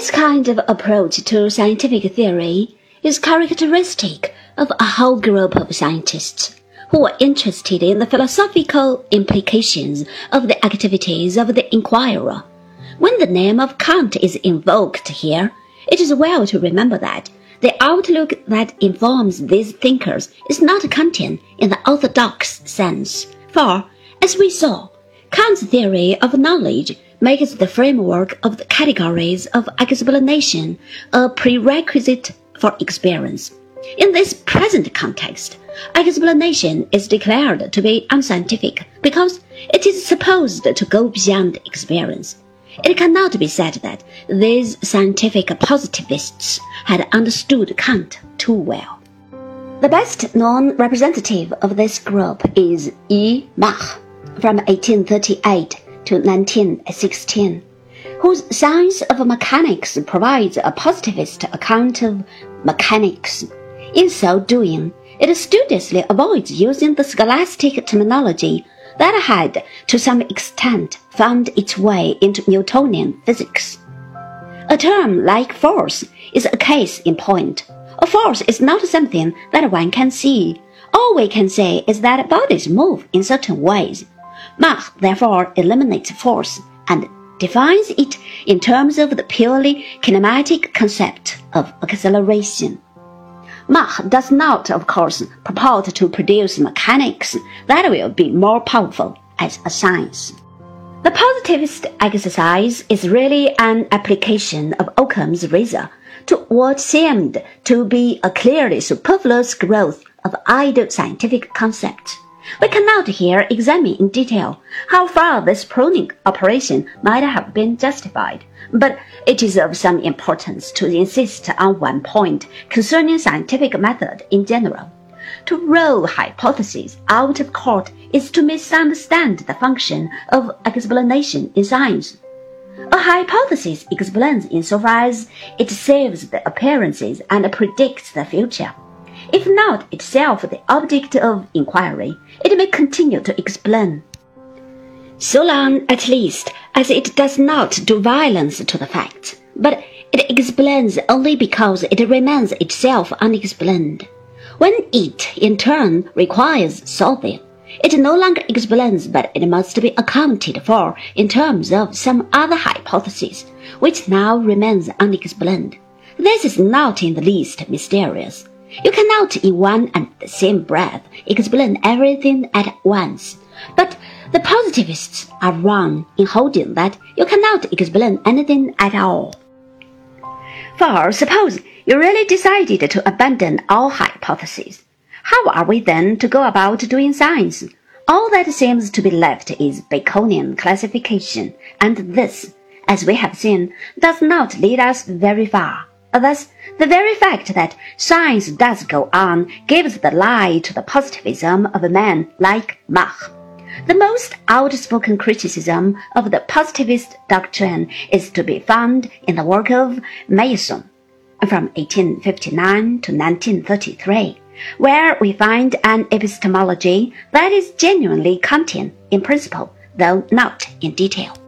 This kind of approach to scientific theory is characteristic of a whole group of scientists who are interested in the philosophical implications of the activities of the inquirer. When the name of Kant is invoked here, it is well to remember that the outlook that informs these thinkers is not Kantian in the orthodox sense, for, as we saw, Kant's theory of knowledge makes the framework of the categories of explanation a prerequisite for experience. In this present context, explanation is declared to be unscientific because it is supposed to go beyond experience. It cannot be said that these scientific positivists had understood Kant too well. The best known representative of this group is E. Mach from 1838 to 1916, whose Science of Mechanics provides a positivist account of mechanics. In so doing, it studiously avoids using the scholastic terminology that had, to some extent, found its way into Newtonian physics. A term like force is a case in point. A force is not something that one can see. All we can say is that bodies move in certain ways. Mach therefore eliminates force and defines it in terms of the purely kinematic concept of acceleration. Mach does not, of course, purport to produce mechanics that will be more powerful as a science. The positivist exercise is really an application of Occam's razor to what seemed to be a clearly superfluous growth of idle scientific concepts. We cannot here examine in detail how far this pruning operation might have been justified, but it is of some importance to insist on one point concerning scientific method in general. To roll hypotheses out of court is to misunderstand the function of explanation in science. A hypothesis explains insofar as it saves the appearances and predicts the future. If not itself the object of inquiry, it may continue to explain. So long, at least, as it does not do violence to the facts, but it explains only because it remains itself unexplained. When it, in turn, requires solving, it no longer explains, but it must be accounted for in terms of some other hypothesis, which now remains unexplained. This is not in the least mysterious. You cannot in one and the same breath explain everything at once. But the positivists are wrong in holding that you cannot explain anything at all. For suppose you really decided to abandon all hypotheses. How are we then to go about doing science? All that seems to be left is Baconian classification, and this, as we have seen, does not lead us very far. Thus, the very fact that science does go on gives the lie to the positivism of a man like Mach. The most outspoken criticism of the positivist doctrine is to be found in the work of Meyerson from 1859 to 1933, where we find an epistemology that is genuinely Kantian in principle, though not in detail.